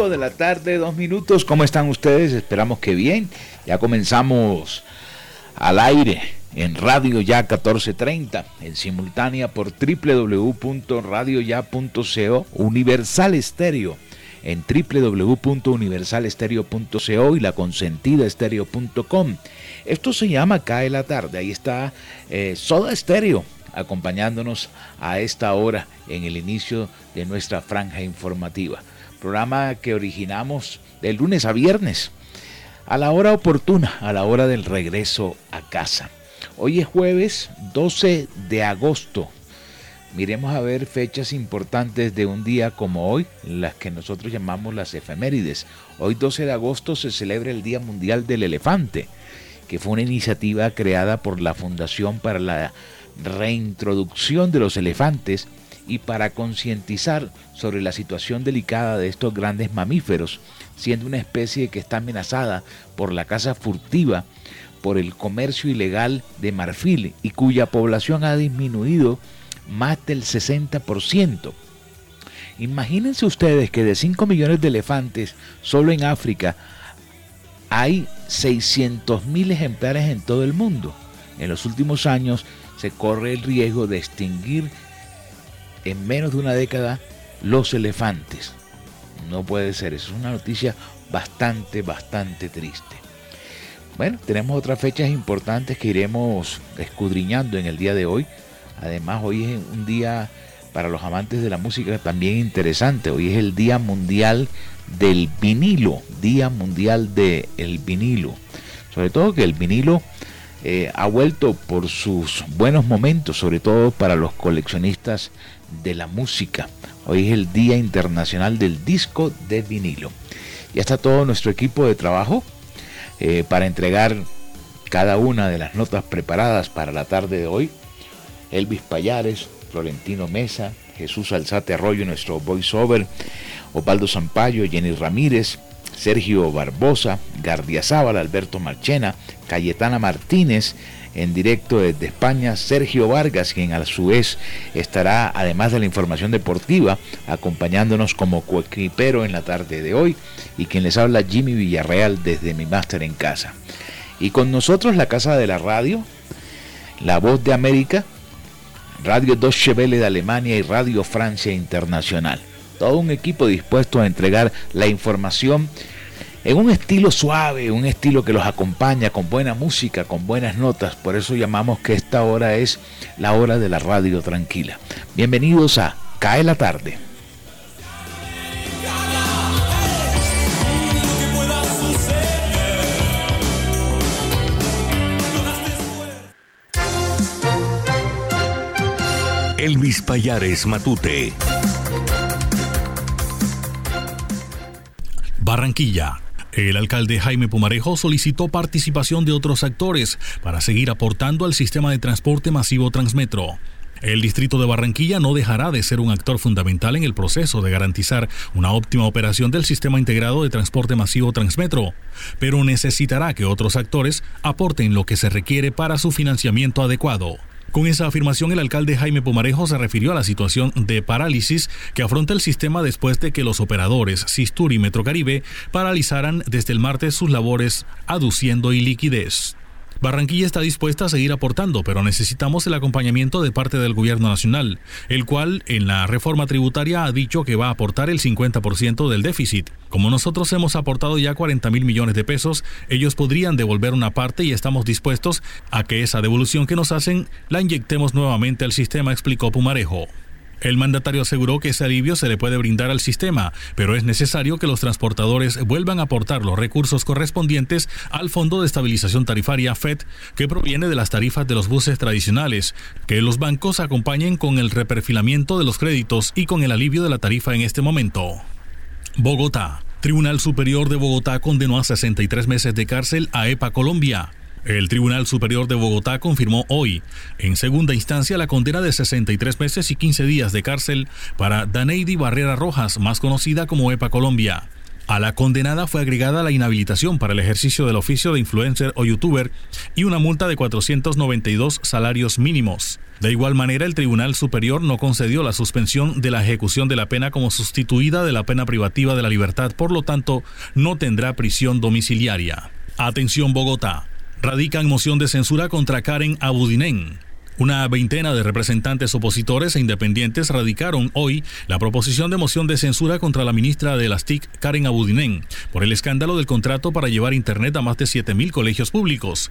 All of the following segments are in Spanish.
5 de la tarde, dos minutos. ¿Cómo están ustedes? Esperamos que bien. Ya comenzamos al aire en Radio Ya 1430, en simultánea por www.radioya.co, Universal Estéreo, en www.universalestereo.co y la consentida estéreo.com. Esto se llama Cae la tarde. Ahí está eh, Soda Estéreo acompañándonos a esta hora en el inicio de nuestra franja informativa programa que originamos de lunes a viernes, a la hora oportuna, a la hora del regreso a casa. Hoy es jueves 12 de agosto. Miremos a ver fechas importantes de un día como hoy, las que nosotros llamamos las efemérides. Hoy 12 de agosto se celebra el Día Mundial del Elefante, que fue una iniciativa creada por la Fundación para la Reintroducción de los Elefantes y para concientizar sobre la situación delicada de estos grandes mamíferos, siendo una especie que está amenazada por la caza furtiva, por el comercio ilegal de marfil y cuya población ha disminuido más del 60%. Imagínense ustedes que de 5 millones de elefantes solo en África hay 600 mil ejemplares en todo el mundo. En los últimos años se corre el riesgo de extinguir en menos de una década los elefantes. No puede ser, es una noticia bastante, bastante triste. Bueno, tenemos otras fechas importantes que iremos escudriñando en el día de hoy. Además, hoy es un día para los amantes de la música también interesante. Hoy es el Día Mundial del Vinilo, Día Mundial del Vinilo. Sobre todo que el vinilo eh, ha vuelto por sus buenos momentos, sobre todo para los coleccionistas de la música. Hoy es el Día Internacional del Disco de Vinilo. Ya está todo nuestro equipo de trabajo eh, para entregar cada una de las notas preparadas para la tarde de hoy. Elvis Payares, Florentino Mesa, Jesús Alzate Arroyo, nuestro voiceover, Osvaldo Zampayo, Jenny Ramírez, Sergio Barbosa, Gardiazabal, Alberto Marchena, Cayetana Martínez, en directo desde España, Sergio Vargas, quien a su vez estará, además de la información deportiva, acompañándonos como coequipero en la tarde de hoy, y quien les habla Jimmy Villarreal desde mi máster en casa. Y con nosotros la Casa de la Radio, La Voz de América, Radio Deutsche Welle de Alemania y Radio Francia Internacional. Todo un equipo dispuesto a entregar la información en un estilo suave, un estilo que los acompaña con buena música, con buenas notas. Por eso llamamos que esta hora es la hora de la radio tranquila. Bienvenidos a Cae la tarde. Elvis Payares Matute. Barranquilla el alcalde Jaime Pumarejo solicitó participación de otros actores para seguir aportando al sistema de transporte masivo Transmetro. El distrito de Barranquilla no dejará de ser un actor fundamental en el proceso de garantizar una óptima operación del sistema integrado de transporte masivo Transmetro, pero necesitará que otros actores aporten lo que se requiere para su financiamiento adecuado. Con esa afirmación, el alcalde Jaime Pumarejo se refirió a la situación de parálisis que afronta el sistema después de que los operadores Sistur y Metrocaribe paralizaran desde el martes sus labores aduciendo iliquidez. Barranquilla está dispuesta a seguir aportando, pero necesitamos el acompañamiento de parte del gobierno nacional, el cual en la reforma tributaria ha dicho que va a aportar el 50% del déficit. Como nosotros hemos aportado ya 40 mil millones de pesos, ellos podrían devolver una parte y estamos dispuestos a que esa devolución que nos hacen la inyectemos nuevamente al sistema, explicó Pumarejo. El mandatario aseguró que ese alivio se le puede brindar al sistema, pero es necesario que los transportadores vuelvan a aportar los recursos correspondientes al Fondo de Estabilización Tarifaria FED, que proviene de las tarifas de los buses tradicionales, que los bancos acompañen con el reperfilamiento de los créditos y con el alivio de la tarifa en este momento. Bogotá. Tribunal Superior de Bogotá condenó a 63 meses de cárcel a EPA Colombia. El Tribunal Superior de Bogotá confirmó hoy, en segunda instancia, la condena de 63 meses y 15 días de cárcel para Daneidi Barrera Rojas, más conocida como EPA Colombia. A la condenada fue agregada la inhabilitación para el ejercicio del oficio de influencer o youtuber y una multa de 492 salarios mínimos. De igual manera, el Tribunal Superior no concedió la suspensión de la ejecución de la pena como sustituida de la pena privativa de la libertad, por lo tanto, no tendrá prisión domiciliaria. Atención Bogotá radican moción de censura contra Karen Abudinen. Una veintena de representantes opositores e independientes radicaron hoy la proposición de moción de censura contra la ministra de las TIC, Karen Abudinen, por el escándalo del contrato para llevar Internet a más de 7.000 colegios públicos.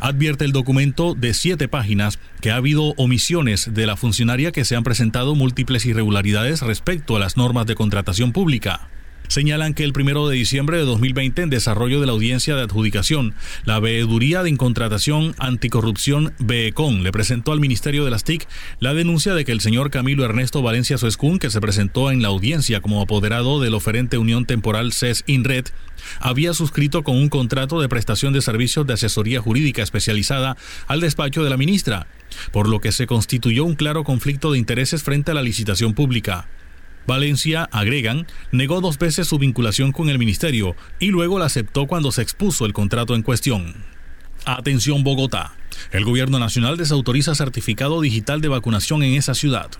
Advierte el documento de siete páginas que ha habido omisiones de la funcionaria que se han presentado múltiples irregularidades respecto a las normas de contratación pública señalan que el primero de diciembre de 2020, en desarrollo de la audiencia de adjudicación, la Veeduría de Incontratación Anticorrupción BECON le presentó al Ministerio de las TIC la denuncia de que el señor Camilo Ernesto Valencia Suescún, que se presentó en la audiencia como apoderado del oferente Unión Temporal CES INRED, había suscrito con un contrato de prestación de servicios de asesoría jurídica especializada al despacho de la ministra, por lo que se constituyó un claro conflicto de intereses frente a la licitación pública. Valencia, agregan, negó dos veces su vinculación con el ministerio y luego la aceptó cuando se expuso el contrato en cuestión. Atención Bogotá. El gobierno nacional desautoriza certificado digital de vacunación en esa ciudad.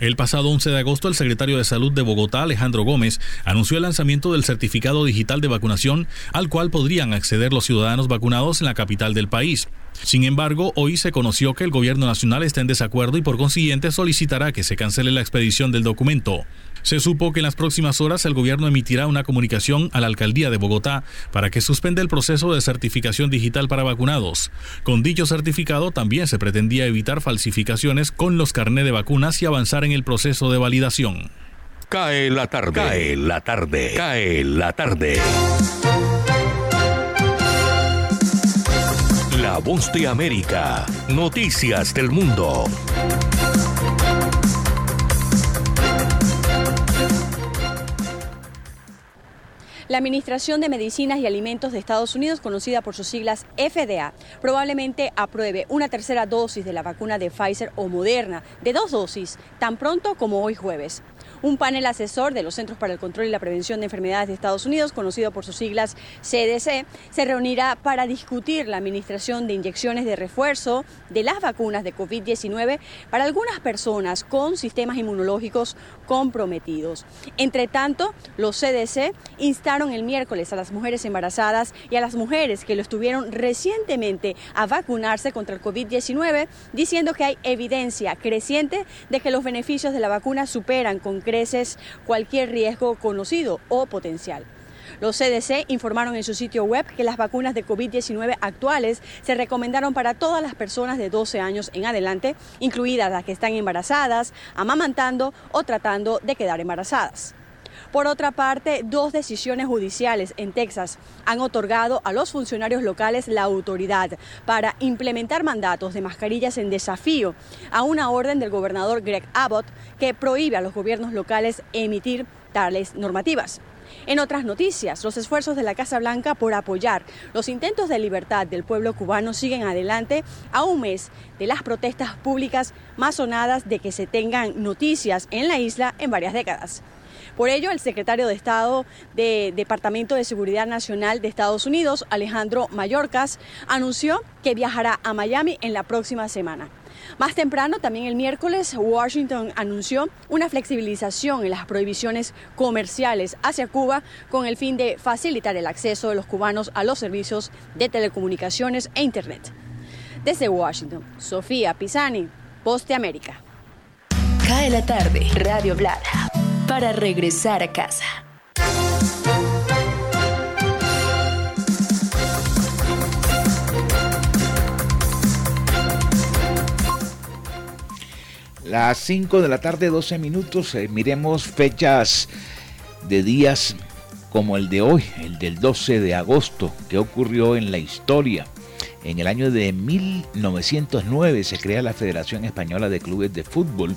El pasado 11 de agosto, el secretario de Salud de Bogotá, Alejandro Gómez, anunció el lanzamiento del certificado digital de vacunación al cual podrían acceder los ciudadanos vacunados en la capital del país. Sin embargo, hoy se conoció que el gobierno nacional está en desacuerdo y por consiguiente solicitará que se cancele la expedición del documento. Se supo que en las próximas horas el gobierno emitirá una comunicación a la alcaldía de Bogotá para que suspenda el proceso de certificación digital para vacunados. Con dicho certificado también se pretendía evitar falsificaciones con los carné de vacunas y avanzar en el proceso de validación. Cae la tarde. Cae la tarde. Cae la tarde. La voz de América. Noticias del mundo. La Administración de Medicinas y Alimentos de Estados Unidos, conocida por sus siglas FDA, probablemente apruebe una tercera dosis de la vacuna de Pfizer o Moderna de dos dosis tan pronto como hoy jueves. Un panel asesor de los Centros para el Control y la Prevención de Enfermedades de Estados Unidos, conocido por sus siglas CDC, se reunirá para discutir la administración de inyecciones de refuerzo de las vacunas de COVID-19 para algunas personas con sistemas inmunológicos comprometidos. Entre tanto, los CDC instaron el miércoles a las mujeres embarazadas y a las mujeres que lo estuvieron recientemente a vacunarse contra el COVID-19, diciendo que hay evidencia creciente de que los beneficios de la vacuna superan con creces cualquier riesgo conocido o potencial. Los CDC informaron en su sitio web que las vacunas de COVID-19 actuales se recomendaron para todas las personas de 12 años en adelante, incluidas las que están embarazadas, amamantando o tratando de quedar embarazadas. Por otra parte, dos decisiones judiciales en Texas han otorgado a los funcionarios locales la autoridad para implementar mandatos de mascarillas en desafío a una orden del gobernador Greg Abbott que prohíbe a los gobiernos locales emitir tales normativas. En otras noticias, los esfuerzos de la Casa Blanca por apoyar los intentos de libertad del pueblo cubano siguen adelante a un mes de las protestas públicas más sonadas de que se tengan noticias en la isla en varias décadas. Por ello, el secretario de Estado del Departamento de Seguridad Nacional de Estados Unidos, Alejandro Mayorkas, anunció que viajará a Miami en la próxima semana. Más temprano, también el miércoles, Washington anunció una flexibilización en las prohibiciones comerciales hacia Cuba con el fin de facilitar el acceso de los cubanos a los servicios de telecomunicaciones e Internet. Desde Washington, Sofía Pisani, Poste América. Cae la tarde, Radio Blada, para regresar a casa. Las 5 de la tarde, 12 minutos. Eh, miremos fechas de días como el de hoy, el del 12 de agosto, que ocurrió en la historia. En el año de 1909 se crea la Federación Española de Clubes de Fútbol.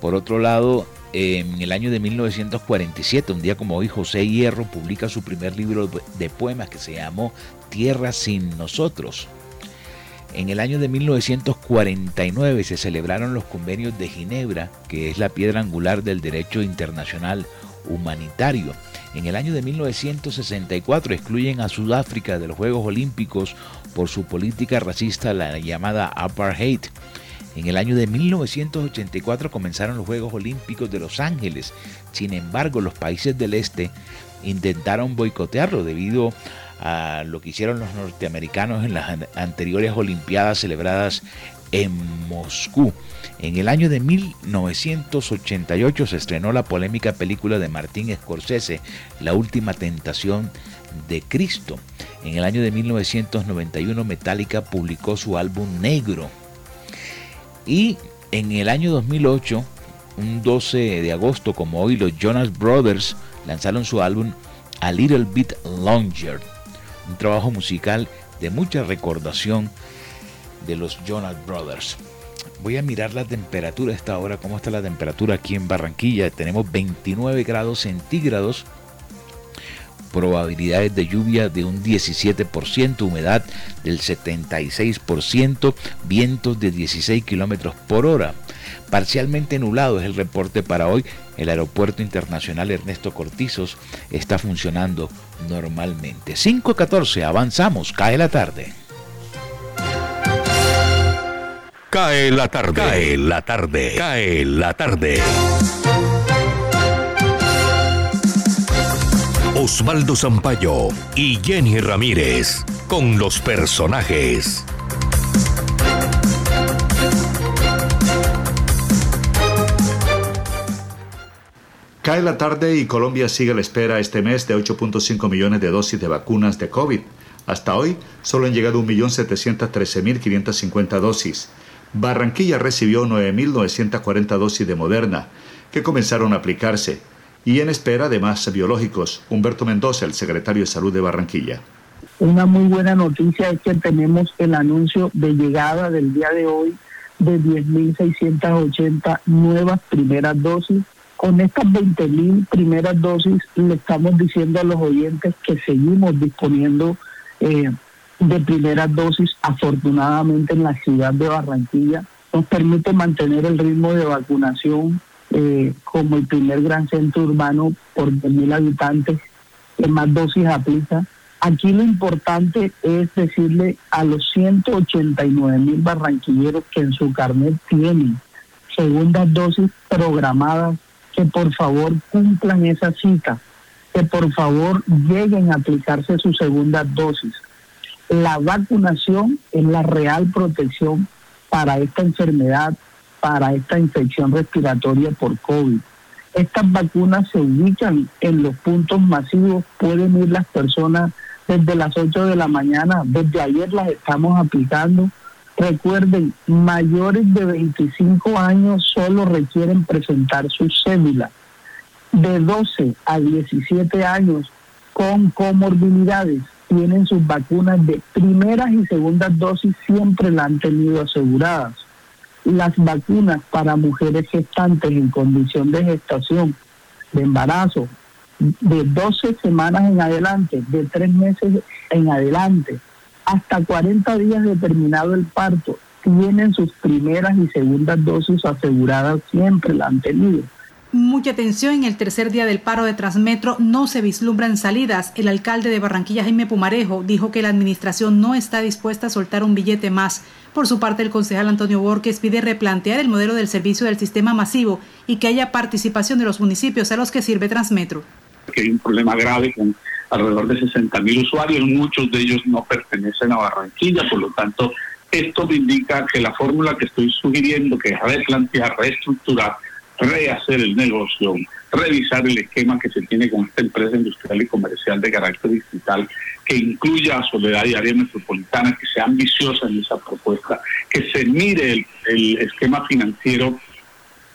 Por otro lado, en el año de 1947, un día como hoy, José Hierro publica su primer libro de poemas que se llamó Tierra sin nosotros. En el año de 1949 se celebraron los convenios de Ginebra, que es la piedra angular del derecho internacional humanitario. En el año de 1964 excluyen a Sudáfrica de los Juegos Olímpicos por su política racista, la llamada apartheid. En el año de 1984 comenzaron los Juegos Olímpicos de Los Ángeles. Sin embargo, los países del este intentaron boicotearlo debido a lo que hicieron los norteamericanos en las anteriores Olimpiadas celebradas en Moscú. En el año de 1988 se estrenó la polémica película de Martín Scorsese, La Última Tentación de Cristo. En el año de 1991 Metallica publicó su álbum Negro. Y en el año 2008, un 12 de agosto como hoy, los Jonas Brothers lanzaron su álbum A Little Bit Longer un trabajo musical de mucha recordación de los Jonas Brothers. Voy a mirar la temperatura a esta hora, cómo está la temperatura aquí en Barranquilla. Tenemos 29 grados centígrados, probabilidades de lluvia de un 17%, humedad del 76%, vientos de 16 kilómetros por hora. Parcialmente nublado es el reporte para hoy. El aeropuerto internacional Ernesto Cortizos está funcionando normalmente. 5.14, avanzamos, cae la tarde. Cae la tarde. Cae la tarde. Cae la tarde. Osvaldo Zampayo y Jenny Ramírez con los personajes. Cae la tarde y Colombia sigue a la espera este mes de 8.5 millones de dosis de vacunas de COVID. Hasta hoy solo han llegado 1.713.550 dosis. Barranquilla recibió 9.940 dosis de Moderna, que comenzaron a aplicarse, y en espera de más biológicos. Humberto Mendoza, el secretario de Salud de Barranquilla. Una muy buena noticia es que tenemos el anuncio de llegada del día de hoy de 10.680 nuevas primeras dosis con estas 20.000 primeras dosis le estamos diciendo a los oyentes que seguimos disponiendo eh, de primeras dosis, afortunadamente en la ciudad de Barranquilla. Nos permite mantener el ritmo de vacunación eh, como el primer gran centro urbano por 10.000 habitantes que más dosis aplica. Aquí lo importante es decirle a los 189 mil barranquilleros que en su carnet tienen segundas dosis programadas que por favor cumplan esa cita, que por favor lleguen a aplicarse su segunda dosis. La vacunación es la real protección para esta enfermedad, para esta infección respiratoria por COVID. Estas vacunas se ubican en los puntos masivos, pueden ir las personas desde las 8 de la mañana, desde ayer las estamos aplicando Recuerden, mayores de 25 años solo requieren presentar su cédula. De 12 a 17 años con comorbilidades tienen sus vacunas de primeras y segundas dosis, siempre la han tenido aseguradas. Las vacunas para mujeres gestantes en condición de gestación, de embarazo de 12 semanas en adelante, de 3 meses en adelante, hasta 40 días de terminado el parto, tienen sus primeras y segundas dosis aseguradas, siempre la han tenido. Mucha atención, en el tercer día del paro de Transmetro no se vislumbran salidas. El alcalde de Barranquilla, Jaime Pumarejo, dijo que la administración no está dispuesta a soltar un billete más. Por su parte, el concejal Antonio Borges pide replantear el modelo del servicio del sistema masivo y que haya participación de los municipios a los que sirve Transmetro. Que hay un problema grave con alrededor de 60 mil usuarios, muchos de ellos no pertenecen a Barranquilla, por lo tanto, esto me indica que la fórmula que estoy sugiriendo, que es replantear, reestructurar, rehacer el negocio, revisar el esquema que se tiene con esta empresa industrial y comercial de carácter digital, que incluya a Soledad y Área Metropolitana, que sea ambiciosa en esa propuesta, que se mire el, esquema financiero,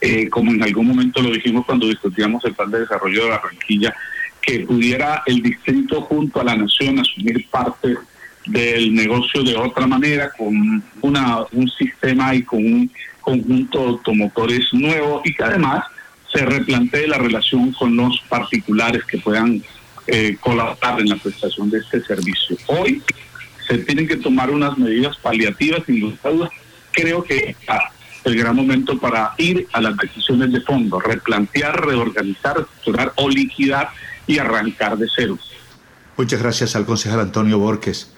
eh, como en algún momento lo dijimos cuando discutíamos el plan de desarrollo de Barranquilla, que pudiera el distrito junto a la nación asumir parte del negocio de otra manera, con una, un sistema y con un conjunto de automotores nuevo y que además se replantee la relación con los particulares que puedan eh, colaborar en la prestación de este servicio. Hoy se tienen que tomar unas medidas paliativas, sin duda, creo que está el gran momento para ir a las decisiones de fondo, replantear, reorganizar, estructurar o liquidar y arrancar de cero. Muchas gracias al concejal Antonio Borges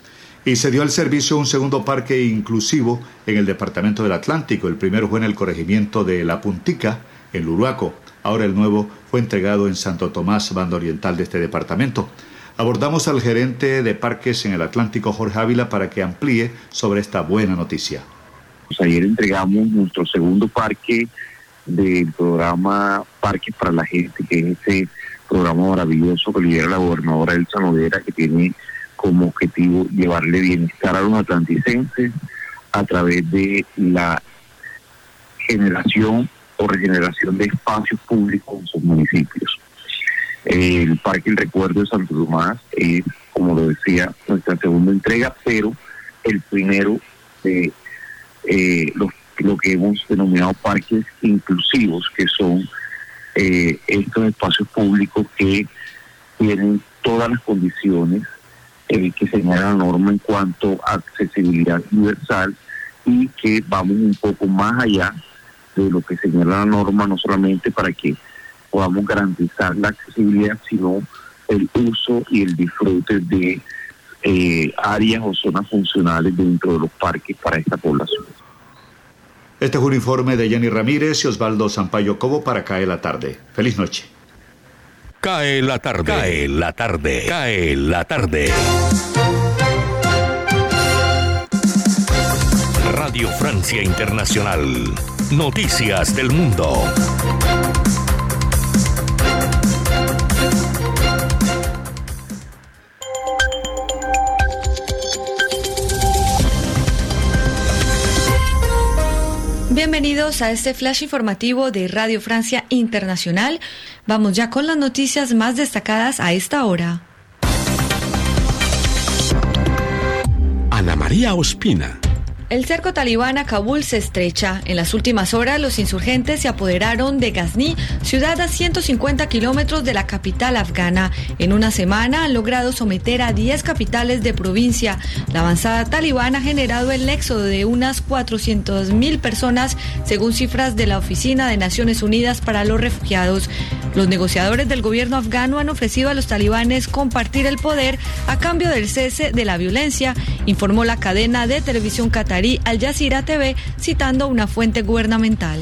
y se dio al servicio un segundo parque inclusivo en el departamento del Atlántico. El primero fue en el corregimiento de La Puntica, en Luruaco. Ahora el nuevo fue entregado en Santo Tomás, banda oriental de este departamento. Abordamos al gerente de parques en el Atlántico, Jorge Ávila, para que amplíe sobre esta buena noticia. Pues ayer entregamos nuestro segundo parque del programa Parques para la Gente, que es ese programa maravilloso que lidera la gobernadora Elsa Noguera, que tiene como objetivo llevarle bienestar a los atlanticenses a través de la generación o regeneración de espacios públicos en sus municipios. El Parque El Recuerdo de Santo Tomás es, como lo decía, nuestra segunda entrega, pero el primero de eh, lo que hemos denominado parques inclusivos, que son eh, estos espacios públicos que tienen todas las condiciones eh, que señala la norma en cuanto a accesibilidad universal y que vamos un poco más allá de lo que señala la norma, no solamente para que podamos garantizar la accesibilidad, sino el uso y el disfrute de eh, áreas o zonas funcionales dentro de los parques para esta población. Este es un informe de Jenny Ramírez y Osvaldo Sampaio Cobo para CAE la tarde. Feliz noche. Cae la tarde. Cae la tarde. Cae la tarde. Radio Francia Internacional. Noticias del Mundo. Bienvenidos a este flash informativo de Radio Francia Internacional. Vamos ya con las noticias más destacadas a esta hora. Ana María Ospina. El cerco talibán a Kabul se estrecha. En las últimas horas, los insurgentes se apoderaron de Ghazni, ciudad a 150 kilómetros de la capital afgana. En una semana han logrado someter a 10 capitales de provincia. La avanzada talibán ha generado el éxodo de unas 400.000 personas, según cifras de la Oficina de Naciones Unidas para los Refugiados. Los negociadores del gobierno afgano han ofrecido a los talibanes compartir el poder a cambio del cese de la violencia, informó la cadena de televisión al Jazeera TV citando una fuente gubernamental.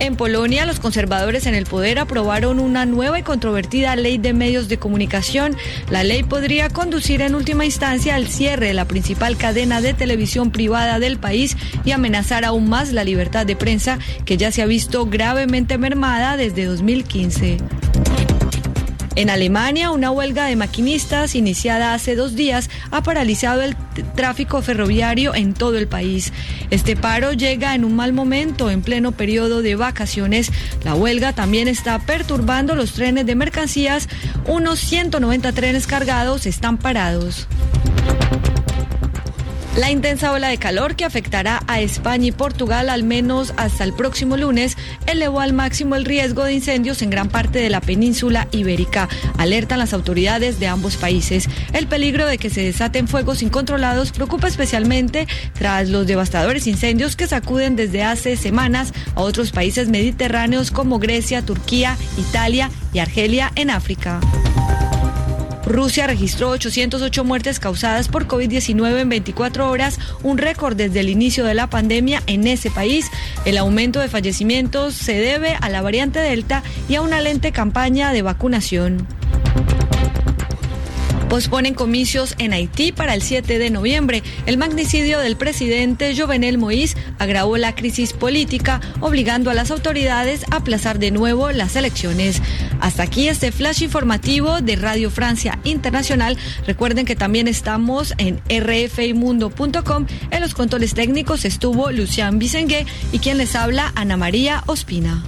En Polonia, los conservadores en el poder aprobaron una nueva y controvertida ley de medios de comunicación. La ley podría conducir en última instancia al cierre de la principal cadena de televisión privada del país y amenazar aún más la libertad de prensa, que ya se ha visto gravemente mermada desde 2015. En Alemania, una huelga de maquinistas iniciada hace dos días ha paralizado el tráfico ferroviario en todo el país. Este paro llega en un mal momento, en pleno periodo de vacaciones. La huelga también está perturbando los trenes de mercancías. Unos 190 trenes cargados están parados. La intensa ola de calor que afectará a España y Portugal al menos hasta el próximo lunes elevó al máximo el riesgo de incendios en gran parte de la península ibérica. Alertan las autoridades de ambos países. El peligro de que se desaten fuegos incontrolados preocupa especialmente tras los devastadores incendios que sacuden desde hace semanas a otros países mediterráneos como Grecia, Turquía, Italia y Argelia en África. Rusia registró 808 muertes causadas por COVID-19 en 24 horas, un récord desde el inicio de la pandemia en ese país. El aumento de fallecimientos se debe a la variante Delta y a una lente campaña de vacunación. Posponen comicios en Haití para el 7 de noviembre. El magnicidio del presidente Jovenel Moïse agravó la crisis política, obligando a las autoridades a aplazar de nuevo las elecciones. Hasta aquí este flash informativo de Radio Francia Internacional. Recuerden que también estamos en rfimundo.com. En los controles técnicos estuvo Lucian Bisengue y quien les habla Ana María Ospina.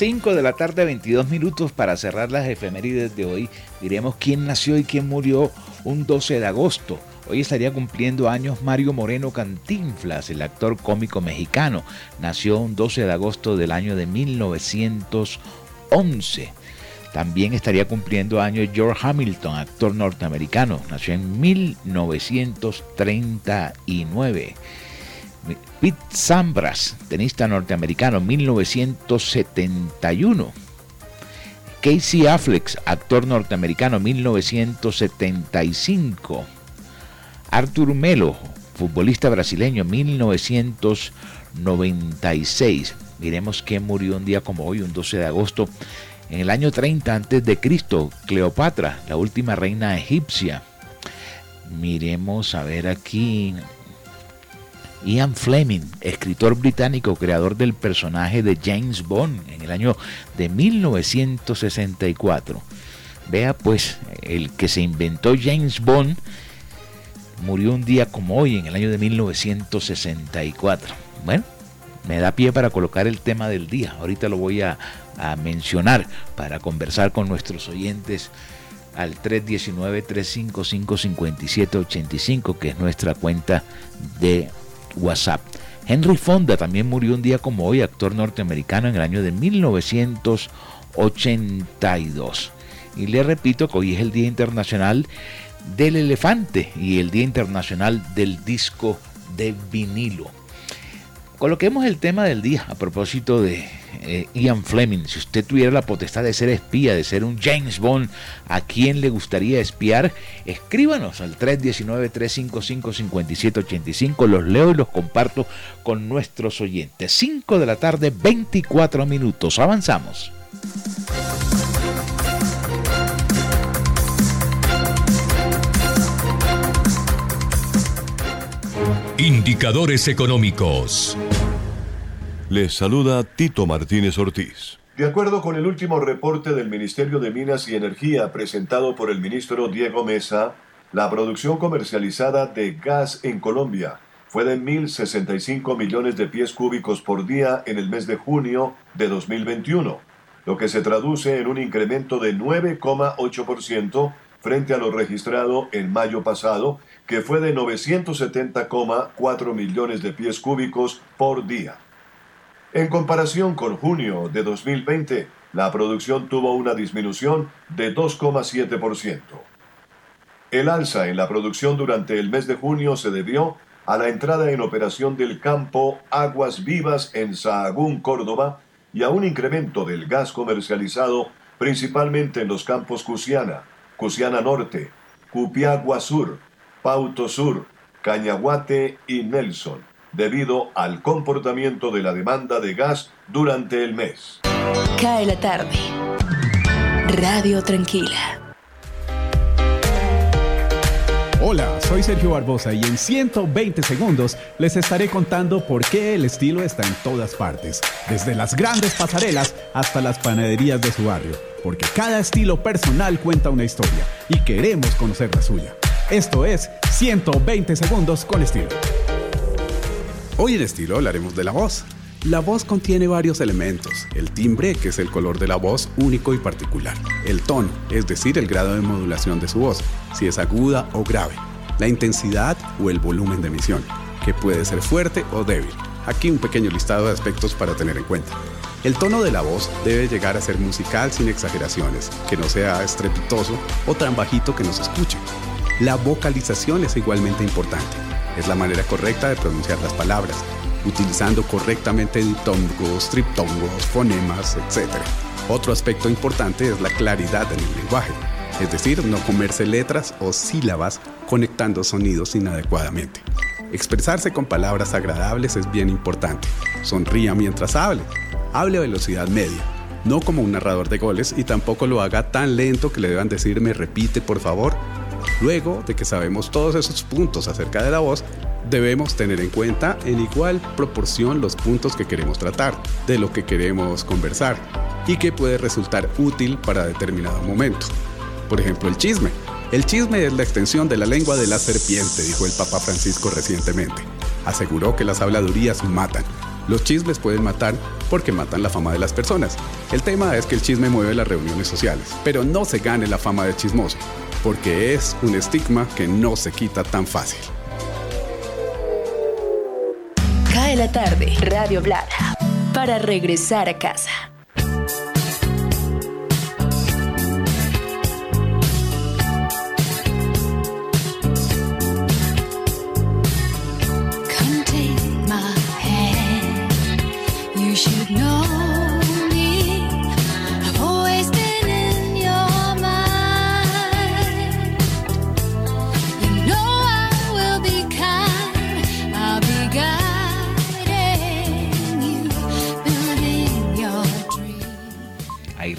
5 de la tarde, 22 minutos para cerrar las efemérides de hoy. Diremos quién nació y quién murió un 12 de agosto. Hoy estaría cumpliendo años Mario Moreno Cantinflas, el actor cómico mexicano. Nació un 12 de agosto del año de 1911. También estaría cumpliendo años George Hamilton, actor norteamericano. Nació en 1939. Pete Sampras, tenista norteamericano, 1971. Casey Affleck, actor norteamericano, 1975. Arthur Melo, futbolista brasileño, 1996. Miremos quién murió un día como hoy, un 12 de agosto, en el año 30 antes de Cristo, Cleopatra, la última reina egipcia. Miremos a ver aquí Ian Fleming, escritor británico, creador del personaje de James Bond en el año de 1964. Vea pues, el que se inventó James Bond murió un día como hoy, en el año de 1964. Bueno, me da pie para colocar el tema del día. Ahorita lo voy a, mencionar para conversar con nuestros oyentes al 319-355-5785, que es nuestra cuenta de WhatsApp. Henry Fonda también murió un día como hoy, actor norteamericano en el año de 1982. Y le repito que hoy es el Día Internacional del Elefante y el Día Internacional del Disco de Vinilo. Coloquemos el tema del día a propósito de eh, Ian Fleming. Si usted tuviera la potestad de ser espía, de ser un James Bond, ¿a quién le gustaría espiar? Escríbanos al 319-355-5785. Los leo y los comparto con nuestros oyentes. 5 de la tarde, 24 minutos. Avanzamos. Indicadores económicos. Les saluda Tito Martínez Ortiz. De acuerdo con el último reporte del Ministerio de Minas y Energía presentado por el ministro Diego Mesa, la producción comercializada de gas en Colombia fue de 1.065 millones de pies cúbicos por día en el mes de junio de 2021, lo que se traduce en un incremento de 9,8% frente a lo registrado en mayo pasado que fue de 970,4 millones de pies cúbicos por día. En comparación con junio de 2020, la producción tuvo una disminución de 2,7%. El alza en la producción durante el mes de junio se debió a la entrada en operación del campo Aguas Vivas en Sahagún, Córdoba, y a un incremento del gas comercializado principalmente en los campos Cusiana, Cusiana Norte, Cupiagua Sur, Pauto Sur, Cañaguate y Nelson, debido al comportamiento de la demanda de gas durante el mes. Cae la tarde. Radio Tranquila. Hola soy Sergio Barbosa y en 120 segundos les estaré contando por qué el estilo está en todas partes, desde las grandes pasarelas hasta las panaderías de su barrio, porque cada estilo personal cuenta una historia y queremos conocer la suya. Esto es 120 segundos con estilo. Hoy en estilo hablaremos de la voz. La voz contiene varios elementos. El timbre, que es el color de la voz único y particular. El tono, es decir, el grado de modulación de su voz, si es aguda o grave. La intensidad o el volumen de emisión, que puede ser fuerte o débil. Aquí un pequeño listado de aspectos para tener en cuenta. El tono de la voz debe llegar a ser musical sin exageraciones, que no sea estrepitoso o tan bajito que no se escuche. La vocalización es igualmente importante. Es la manera correcta de pronunciar las palabras, utilizando correctamente diptongos, triptongos, fonemas, etc. Otro aspecto importante es la claridad en el lenguaje, es decir, no comerse letras o sílabas conectando sonidos inadecuadamente. Expresarse con palabras agradables es bien importante. Sonría mientras hable. Hable a velocidad media, no como un narrador de goles y tampoco lo haga tan lento que le deban decirme repite por favor. Luego de que sabemos todos esos puntos acerca de la voz, debemos tener en cuenta en igual proporción los puntos que queremos tratar, de lo que queremos conversar y que puede resultar útil para determinado momento. Por ejemplo, el chisme. El chisme es la extensión de la lengua de la serpiente, dijo el Papa Francisco recientemente. Aseguró que las habladurías matan. Los chismes pueden matar porque matan la fama de las personas. El tema es que el chisme mueve las reuniones sociales, pero no se gane la fama de chismoso, porque es un estigma que no se quita tan fácil. Cae la tarde, Radio Blada, para regresar a casa.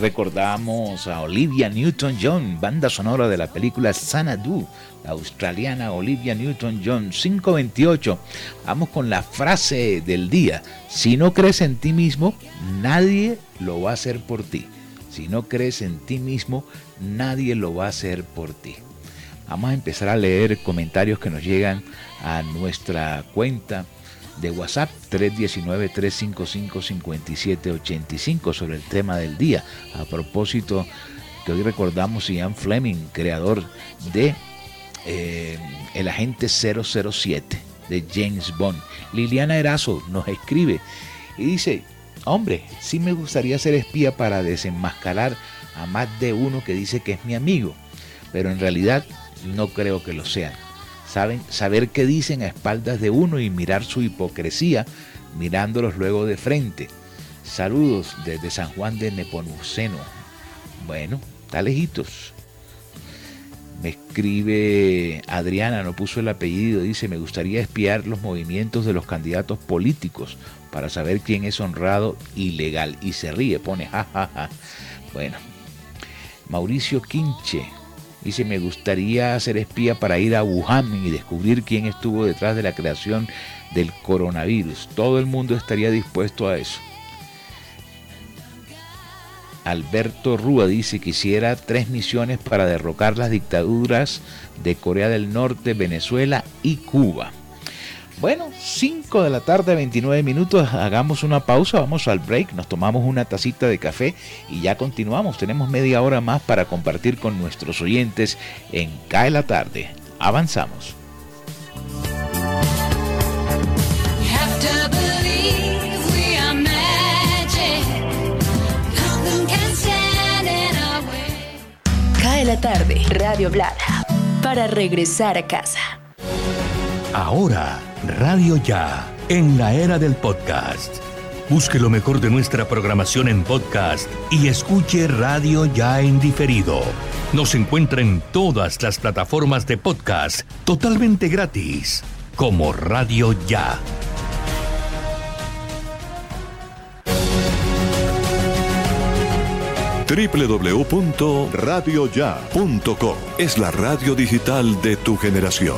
Recordamos a Olivia Newton-John, banda sonora de la película Xanadu, la australiana Olivia Newton-John, 528. Vamos con la frase del día. Si no crees en ti mismo, nadie lo va a hacer por ti. Si no crees en ti mismo, nadie lo va a hacer por ti. Vamos a empezar a leer comentarios que nos llegan a nuestra cuenta de WhatsApp 319-355-5785 sobre el tema del día. A propósito, que hoy recordamos Ian Fleming, creador de eh, El Agente 007 de James Bond. Liliana Erazo nos escribe y dice, hombre, sí me gustaría ser espía para desenmascarar a más de uno que dice que es mi amigo, pero en realidad no creo que lo sean. Saben, saber qué dicen a espaldas de uno y mirar su hipocresía mirándolos luego de frente. Saludos desde San Juan de Nepomuceno. Bueno, está lejitos. Me escribe Adriana, no puso el apellido, dice, me gustaría espiar los movimientos de los candidatos políticos para saber quién es honrado y legal. Y se ríe, pone jajaja. Ja, ja. Bueno, Mauricio Quinche, Dice, me gustaría ser espía para ir a Wuhan y descubrir quién estuvo detrás de la creación del coronavirus. Todo el mundo estaría dispuesto a eso. Alberto Rúa dice, quisiera tres misiones para derrocar las dictaduras de Corea del Norte, Venezuela y Cuba. Bueno, 5 de la tarde, 29 minutos, hagamos una pausa, vamos al break, nos tomamos una tacita de café y ya continuamos. Tenemos media hora más para compartir con nuestros oyentes en Cae la tarde. Avanzamos. Cae la tarde, Radio Blada, para regresar a casa. Ahora, Radio Ya, en la era del podcast. Busque lo mejor de nuestra programación en podcast y escuche Radio Ya en diferido. Nos encuentra en todas las plataformas de podcast totalmente gratis, como Radio Ya. www.radioya.com es la radio digital de tu generación.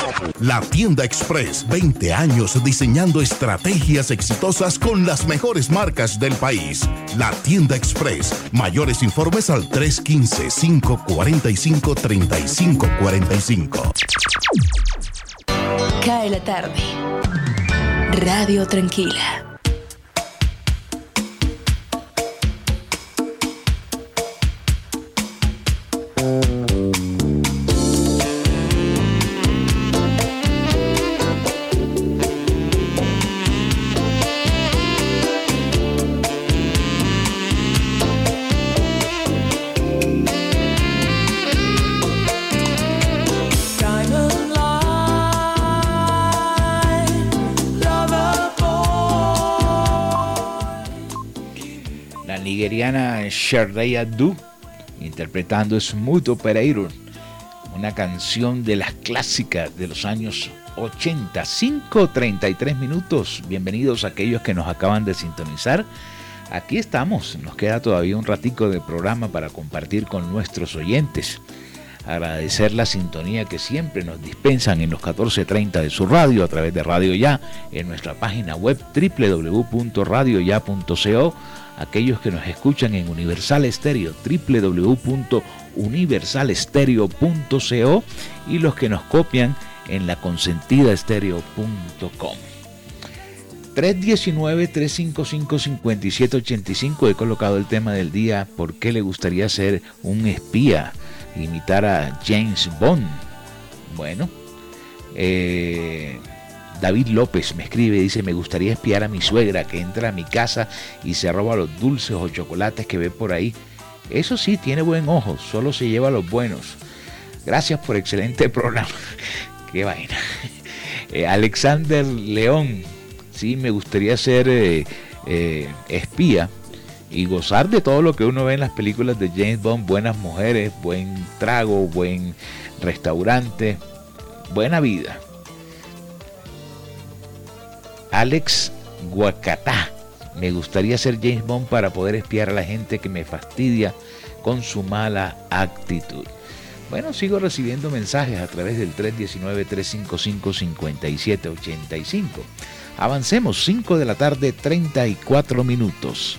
La tienda express, 20 años diseñando estrategias exitosas con las mejores marcas del país. La tienda express, mayores informes al 315-545-3545. Cae la tarde. Radio Tranquila. Sherdey Adu interpretando Smooth Operator, una canción de las clásicas de los años 80, 5.33 minutos. Bienvenidos a aquellos que nos acaban de sintonizar. Aquí estamos, nos queda todavía un ratico de programa para compartir con nuestros oyentes. Agradecer la sintonía que siempre nos dispensan en los 14.30 de su radio a través de Radio Ya, en nuestra página web www.radioya.co, aquellos que nos escuchan en Universal Estéreo, www.universalestereo.co y los que nos copian en laconsentidaestereo.com. 319-355-5785 he colocado el tema del día, ¿por qué le gustaría ser un espía? Imitar a James Bond. Bueno, eh, David López me escribe, dice, me gustaría espiar a mi suegra que entra a mi casa y se roba los dulces o chocolates que ve por ahí. Eso sí, tiene buen ojo, solo se lleva los buenos. Gracias por excelente programa. Qué vaina. Eh, Alexander León, sí, me gustaría ser eh, eh, espía y gozar de todo lo que uno ve en las películas de James Bond, buenas mujeres, buen trago, buen restaurante, buena vida. Alex Guacatá, me gustaría ser James Bond para poder espiar a la gente que me fastidia con su mala actitud. Bueno, sigo recibiendo mensajes a través del 319-355-5785. Avancemos, 5 de la tarde, 34 minutos.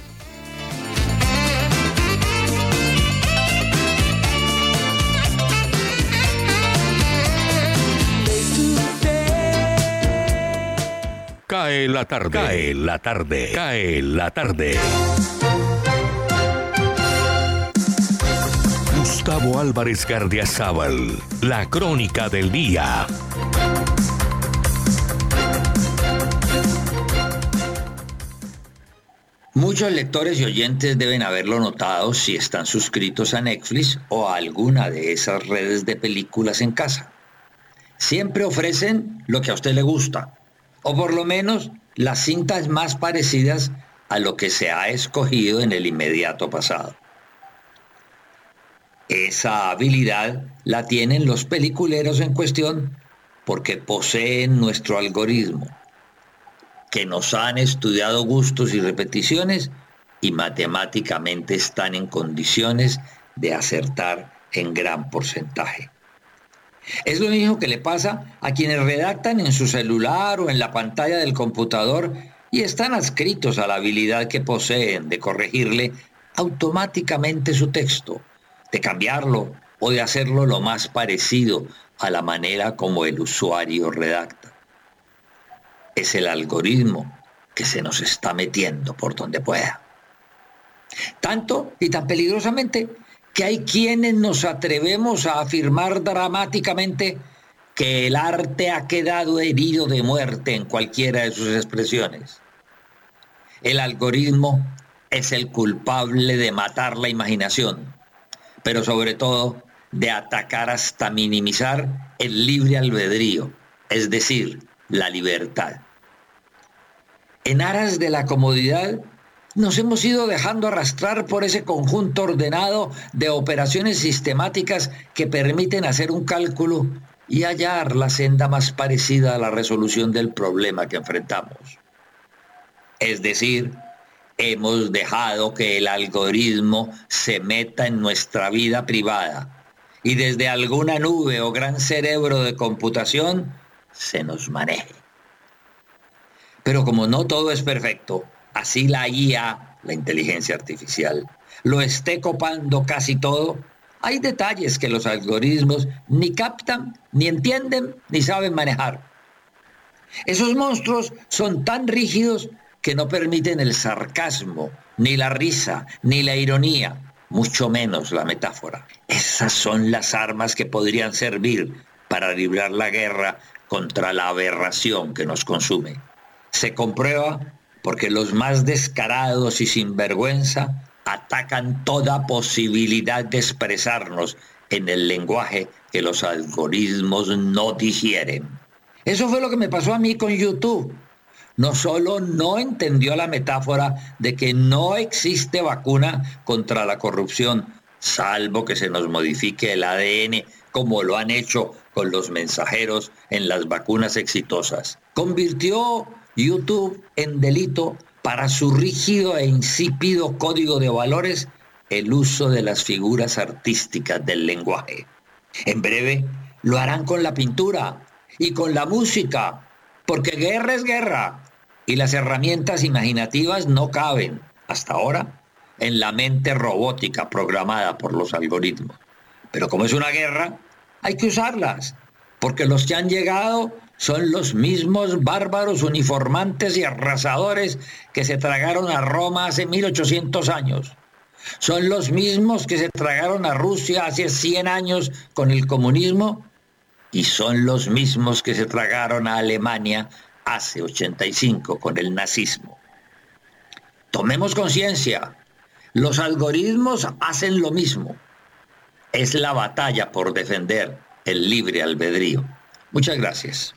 Cae la tarde. Cae la tarde. Cae la tarde. Gustavo Álvarez Gardiazabal. La crónica del día. Muchos lectores y oyentes deben haberlo notado si están suscritos a Netflix o a alguna de esas redes de películas en casa. Siempre ofrecen lo que a usted le gusta, o por lo menos las cintas más parecidas a lo que se ha escogido en el inmediato pasado. Esa habilidad la tienen los peliculeros en cuestión porque poseen nuestro algoritmo, que nos han estudiado gustos y repeticiones y matemáticamente están en condiciones de acertar en gran porcentaje. Es lo mismo que le pasa a quienes redactan en su celular o en la pantalla del computador y están adscritos a la habilidad que poseen de corregirle automáticamente su texto, de cambiarlo o de hacerlo lo más parecido a la manera como el usuario redacta. Es el algoritmo que se nos está metiendo por donde pueda. Tanto y tan peligrosamente que hay quienes nos atrevemos a afirmar dramáticamente que el arte ha quedado herido de muerte en cualquiera de sus expresiones. El algoritmo es el culpable de matar la imaginación, pero sobre todo de atacar hasta minimizar el libre albedrío, es decir, la libertad. En aras de la comodidad, nos hemos ido dejando arrastrar por ese conjunto ordenado de operaciones sistemáticas que permiten hacer un cálculo y hallar la senda más parecida a la resolución del problema que enfrentamos. Es decir, hemos dejado que el algoritmo se meta en nuestra vida privada y desde alguna nube o gran cerebro de computación se nos maneje. Pero como no todo es perfecto, así la IA, la inteligencia artificial, lo esté copando casi todo, hay detalles que los algoritmos ni captan, ni entienden, ni saben manejar. Esos monstruos son tan rígidos que no permiten el sarcasmo, ni la risa, ni la ironía, mucho menos la metáfora. Esas son las armas que podrían servir para librar la guerra contra la aberración que nos consume. Se comprueba porque los más descarados y sinvergüenza atacan toda posibilidad de expresarnos en el lenguaje que los algoritmos no digieren. Eso fue lo que me pasó a mí con YouTube. No solo no entendió la metáfora de que no existe vacuna contra la corrupción, salvo que se nos modifique el ADN como lo han hecho con los mensajeros en las vacunas exitosas. Convirtió YouTube en delito para su rígido e insípido código de valores el uso de las figuras artísticas del lenguaje. En breve lo harán con la pintura y con la música, porque guerra es guerra y las herramientas imaginativas no caben, hasta ahora, en la mente robótica programada por los algoritmos. Pero como es una guerra, hay que usarlas, porque los que han llegado son los mismos bárbaros uniformantes y arrasadores que se tragaron a Roma hace 1800 años. Son los mismos que se tragaron a Rusia hace 100 años con el comunismo y son los mismos que se tragaron a Alemania hace 85 con el nazismo. Tomemos conciencia, los algoritmos hacen lo mismo. Es la batalla por defender el libre albedrío. Muchas gracias.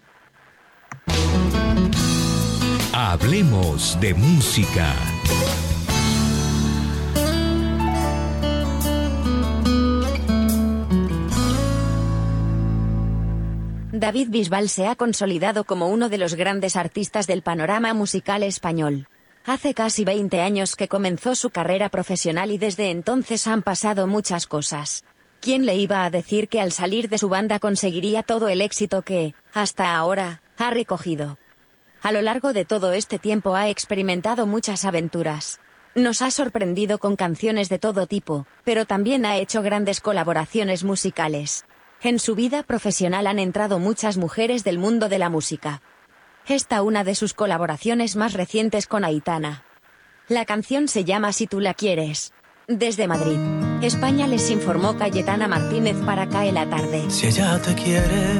Hablemos de música. David Bisbal se ha consolidado como uno de los grandes artistas del panorama musical español. Hace casi 20 años que comenzó su carrera profesional y desde entonces han pasado muchas cosas. ¿Quién le iba a decir que al salir de su banda conseguiría todo el éxito que, hasta ahora, ha recogido? A lo largo de todo este tiempo ha experimentado muchas aventuras. Nos ha sorprendido con canciones de todo tipo, pero también ha hecho grandes colaboraciones musicales. En su vida profesional han entrado muchas mujeres del mundo de la música. Esta una de sus colaboraciones más recientes con Aitana. La canción se llama Si tú la quieres. Desde Madrid, España les informó Cayetana Martínez para Cae la tarde. Si ella te quiere,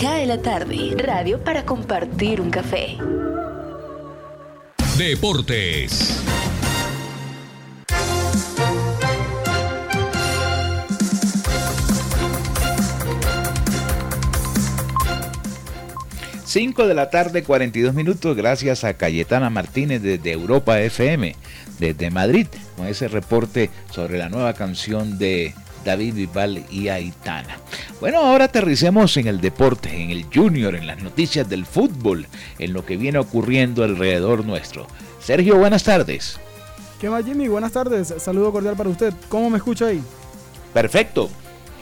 Cae la tarde, radio para compartir un café. Deportes. Cinco de la tarde, 42 minutos, gracias a Cayetana Martínez desde Europa FM, desde Madrid, con ese reporte sobre la nueva canción de David Bisbal y Aitana. Bueno, ahora aterricemos en el deporte, en el junior, en las noticias del fútbol, en lo que viene ocurriendo alrededor nuestro. Sergio, buenas tardes. ¿Qué más, Jimmy? Buenas tardes. Saludo cordial para usted. ¿Cómo me escucha ahí? Perfecto.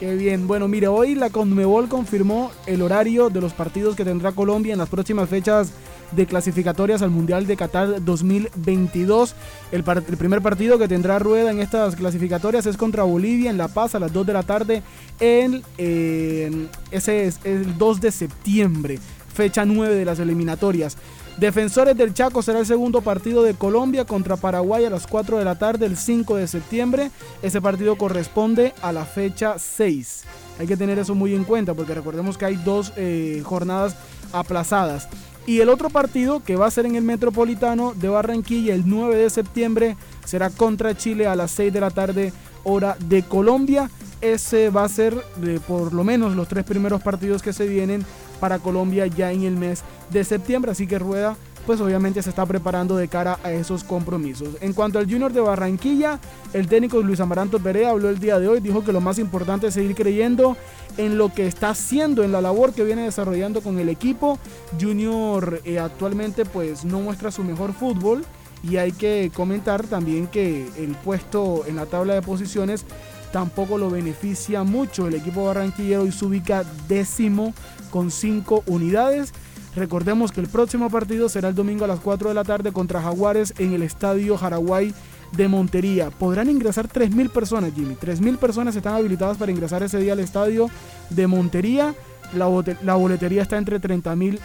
Qué bien. Bueno, mire, hoy la Conmebol confirmó el horario de los partidos que tendrá Colombia en las próximas fechas de clasificatorias al Mundial de Qatar 2022. El, el primer partido que tendrá rueda en estas clasificatorias es contra Bolivia en La Paz a las 2 de la tarde. En, eh, ese es el 2 de septiembre, fecha 9 de las eliminatorias. Defensores del Chaco será el segundo partido de Colombia contra Paraguay a las 4 de la tarde el 5 de septiembre. Ese partido corresponde a la fecha 6. Hay que tener eso muy en cuenta porque recordemos que hay dos eh, jornadas aplazadas. Y el otro partido que va a ser en el Metropolitano de Barranquilla el 9 de septiembre será contra Chile a las 6 de la tarde hora de Colombia. Ese va a ser de por lo menos los tres primeros partidos que se vienen para Colombia ya en el mes de septiembre. Así que Rueda pues obviamente se está preparando de cara a esos compromisos. En cuanto al Junior de Barranquilla, el técnico Luis Amaranto Perea habló el día de hoy, dijo que lo más importante es seguir creyendo en lo que está haciendo, en la labor que viene desarrollando con el equipo. Junior eh, actualmente pues no muestra su mejor fútbol y hay que comentar también que el puesto en la tabla de posiciones tampoco lo beneficia mucho. El equipo barranquillero hoy se ubica décimo con 5 unidades. Recordemos que el próximo partido será el domingo a las 4 de la tarde contra Jaguares en el Estadio Jaraguay de Montería. Podrán ingresar 3.000 personas, Jimmy. 3.000 personas están habilitadas para ingresar ese día al Estadio de Montería. La, la boletería está entre 30.000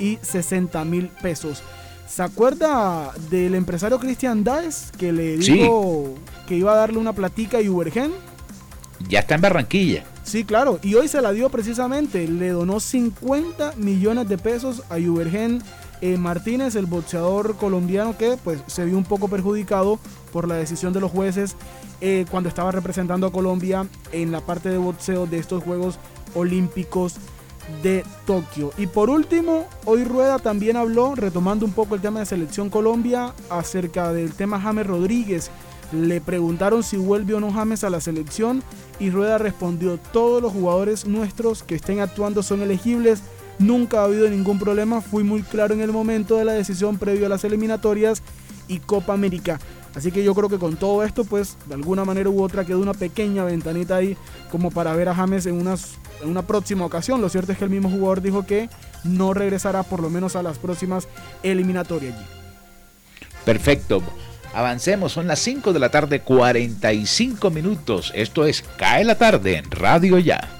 y 60.000 pesos. ¿Se acuerda del empresario Cristian Daes que le Sí. dijo que iba a darle una platica a Ubergen? Ya está en Barranquilla. Sí, claro. Y hoy se la dio precisamente. Le donó 50 millones de pesos a Ubergen eh, Martínez, el boxeador colombiano que pues se vio un poco perjudicado por la decisión de los jueces eh, cuando estaba representando a Colombia en la parte de boxeo de estos Juegos Olímpicos de Tokio. Y por último, hoy Rueda también habló, retomando un poco el tema de Selección Colombia, acerca del tema James Rodríguez. Le preguntaron si vuelve o no James a la selección y Rueda respondió, todos los jugadores nuestros que estén actuando son elegibles, nunca ha habido ningún problema, fui muy claro en el momento de la decisión previo a las eliminatorias y Copa América. Así que yo creo que con todo esto, pues de alguna manera u otra quedó una pequeña ventanita ahí como para ver a James en, en una próxima ocasión. Lo cierto es que el mismo jugador dijo que no regresará por lo menos a las próximas eliminatorias. Perfecto. Avancemos, son las 5 de la tarde, 45 minutos. Esto es Cae la tarde en Radio Ya.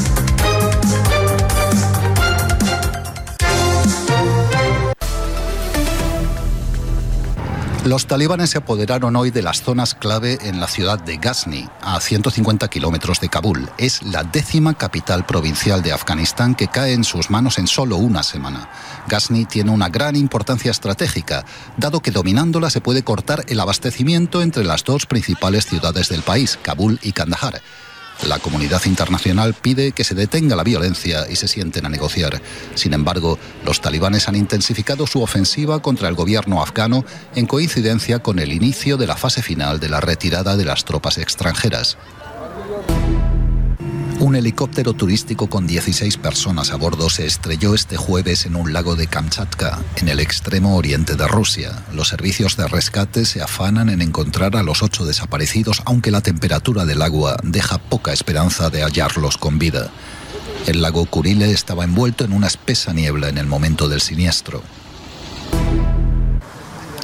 Los talibanes se apoderaron hoy de las zonas clave en la ciudad de Ghazni, a 150 kilómetros de Kabul. Es la décima capital provincial de Afganistán que cae en sus manos en solo una semana. Ghazni tiene una gran importancia estratégica, dado que dominándola se puede cortar el abastecimiento entre las dos principales ciudades del país, Kabul y Kandahar. La comunidad internacional pide que se detenga la violencia y se sienten a negociar. Sin embargo, los talibanes han intensificado su ofensiva contra el gobierno afgano en coincidencia con el inicio de la fase final de la retirada de las tropas extranjeras. Un helicóptero turístico con 16 personas a bordo se estrelló este jueves en un lago de Kamchatka, en el extremo oriente de Rusia. Los servicios de rescate se afanan en encontrar a los ocho desaparecidos, aunque la temperatura del agua deja poca esperanza de hallarlos con vida. El lago Kurile estaba envuelto en una espesa niebla en el momento del siniestro.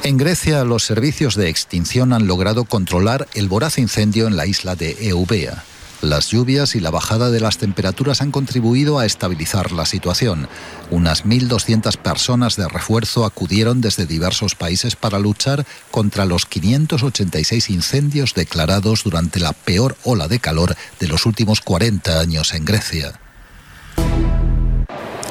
En Grecia, los servicios de extinción han logrado controlar el voraz incendio en la isla de Eubea. Las lluvias y la bajada de las temperaturas han contribuido a estabilizar la situación. Unas 1.200 personas de refuerzo acudieron desde diversos países para luchar contra los 586 incendios declarados durante la peor ola de calor de los últimos 40 años en Grecia.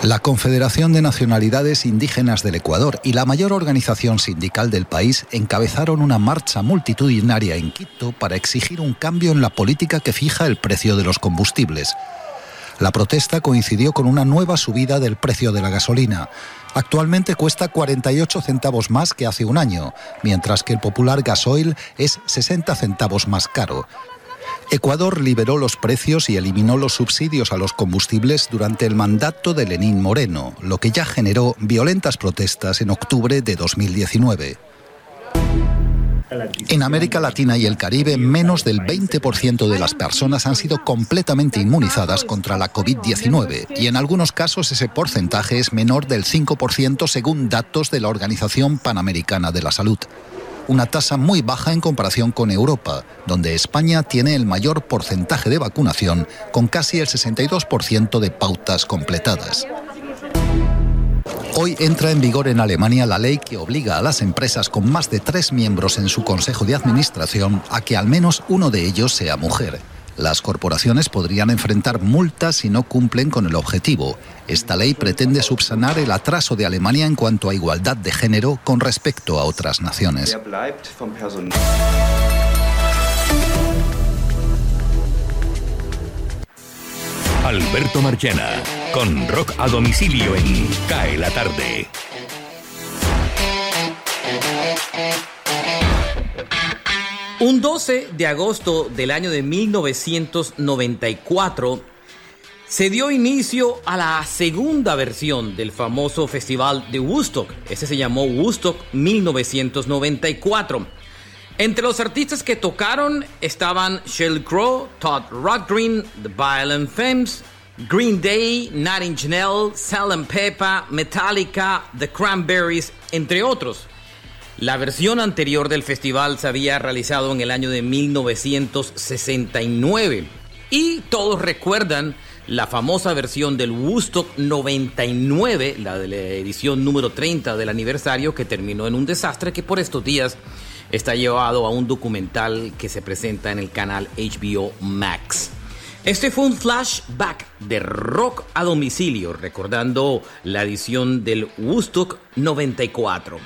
La Confederación de Nacionalidades Indígenas del Ecuador y la mayor organización sindical del país encabezaron una marcha multitudinaria en Quito para exigir un cambio en la política que fija el precio de los combustibles. La protesta coincidió con una nueva subida del precio de la gasolina. Actualmente cuesta 48 centavos más que hace un año, mientras que el popular gasoil es 60 centavos más caro. Ecuador liberó los precios y eliminó los subsidios a los combustibles durante el mandato de Lenín Moreno, lo que ya generó violentas protestas en octubre de 2019. En América Latina y el Caribe, menos del 20% de las personas han sido completamente inmunizadas contra la COVID-19 y en algunos casos ese porcentaje es menor del 5% según datos de la Organización Panamericana de la Salud una tasa muy baja en comparación con Europa, donde España tiene el mayor porcentaje de vacunación, con casi el 62% de pautas completadas. Hoy entra en vigor en Alemania la ley que obliga a las empresas con más de tres miembros en su consejo de administración a que al menos uno de ellos sea mujer. Las corporaciones podrían enfrentar multas si no cumplen con el objetivo. Esta ley pretende subsanar el atraso de Alemania en cuanto a igualdad de género con respecto a otras naciones. Alberto Marchena, con rock a domicilio en Cae la tarde. Un 12 de agosto del año de 1994 se dio inicio a la segunda versión del famoso festival de Woodstock. Ese se llamó Woodstock 1994. Entre los artistas que tocaron estaban Sheryl Crow, Todd Rockgreen, The Violent Femmes, Green Day, Nine Inch Nails, Salt Peppa, Metallica, The Cranberries, entre otros. La versión anterior del festival se había realizado en el año de 1969 y todos recuerdan la famosa versión del Woodstock 99, la de la edición número 30 del aniversario que terminó en un desastre que por estos días está llevado a un documental que se presenta en el canal HBO Max. Este fue un flashback de rock a domicilio, recordando la edición del Woodstock 94.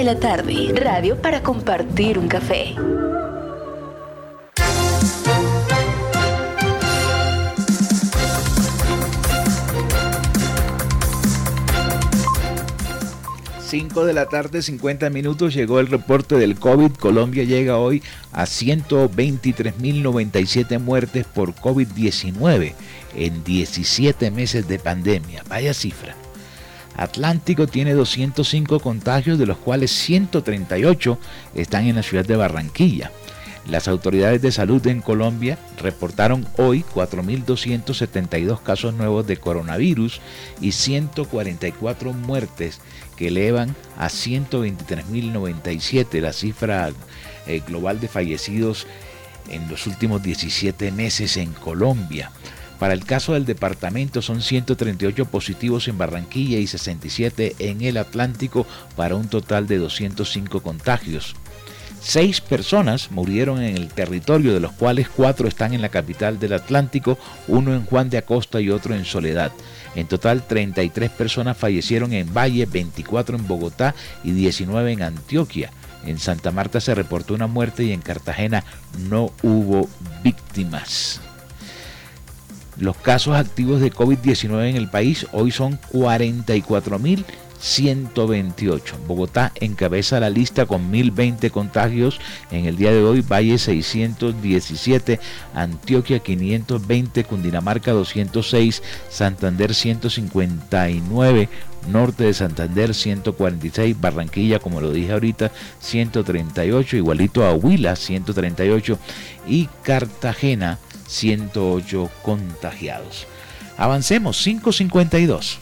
Cae la tarde, radio para compartir un café. 5 de la tarde, 50 minutos, llegó el reporte del COVID. Colombia llega hoy a 123.097 muertes por COVID-19 en 17 meses de pandemia. Vaya cifra. Atlántico tiene 205 contagios, de los cuales 138 están en la ciudad de Barranquilla. Las autoridades de salud en Colombia reportaron hoy 4.272 casos nuevos de coronavirus y 144 muertes que elevan a 123.097 la cifra eh, global de fallecidos en los últimos 17 meses en Colombia. Para el caso del departamento son 138 positivos en Barranquilla y 67 en el Atlántico para un total de 205 contagios. Seis personas murieron en el territorio, de los cuales cuatro están en la capital del Atlántico, uno en Juan de Acosta y otro en Soledad. En total, 33 personas fallecieron en Valle, 24 en Bogotá y 19 en Antioquia. En Santa Marta se reportó una muerte y en Cartagena no hubo víctimas. Los casos activos de COVID-19 en el país hoy son 44.000 128. Bogotá encabeza la lista con 1020 contagios. En el día de hoy, Valle 617, Antioquia 520, Cundinamarca 206, Santander 159, Norte de Santander 146, Barranquilla, como lo dije ahorita, 138, igualito a Huila 138 y Cartagena 108 contagiados. Avancemos, 552.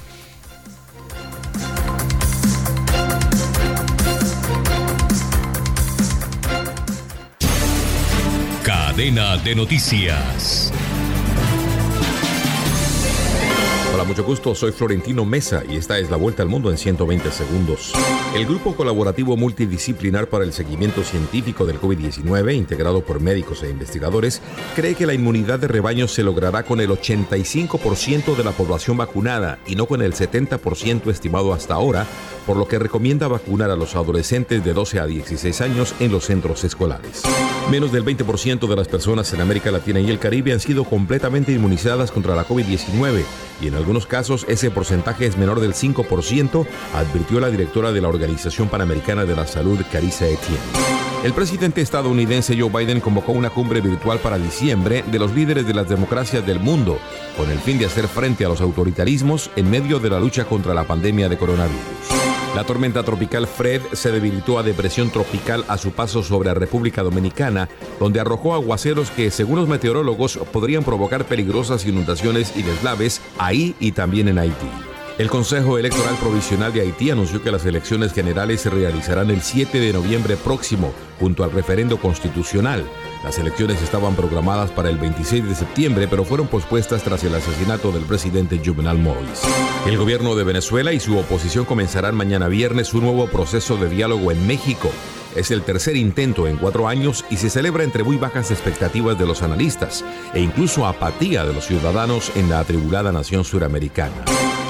Cadena de noticias. Hola, mucho gusto. Soy Florentino Mesa y esta es la vuelta al mundo en 120 segundos. El Grupo Colaborativo Multidisciplinar para el Seguimiento Científico del COVID-19, integrado por médicos e investigadores, cree que la inmunidad de rebaño se logrará con el 85% de la población vacunada y no con el 70% estimado hasta ahora, por lo que recomienda vacunar a los adolescentes de 12 a 16 años en los centros escolares. Menos del 20% de las personas en América Latina y el Caribe han sido completamente inmunizadas contra la COVID-19 y en algunos casos ese porcentaje es menor del 5%, advirtió la directora de la Organización Panamericana de la Salud, Carissa Etienne. El presidente estadounidense Joe Biden convocó una cumbre virtual para diciembre de los líderes de las democracias del mundo, con el fin de hacer frente a los autoritarismos en medio de la lucha contra la pandemia de coronavirus. La tormenta tropical Fred se debilitó a depresión tropical a su paso sobre la República Dominicana, donde arrojó aguaceros que, según los meteorólogos, podrían provocar peligrosas inundaciones y deslaves ahí y también en Haití. El Consejo Electoral Provisional de Haití anunció que las elecciones generales se realizarán el 7 de noviembre próximo, junto al referendo constitucional. Las elecciones estaban programadas para el 26 de septiembre, pero fueron pospuestas tras el asesinato del presidente Juvenal Moïse. El gobierno de Venezuela y su oposición comenzarán mañana viernes un nuevo proceso de diálogo en México. Es el tercer intento en cuatro años y se celebra entre muy bajas expectativas de los analistas e incluso apatía de los ciudadanos en la atribulada nación suramericana.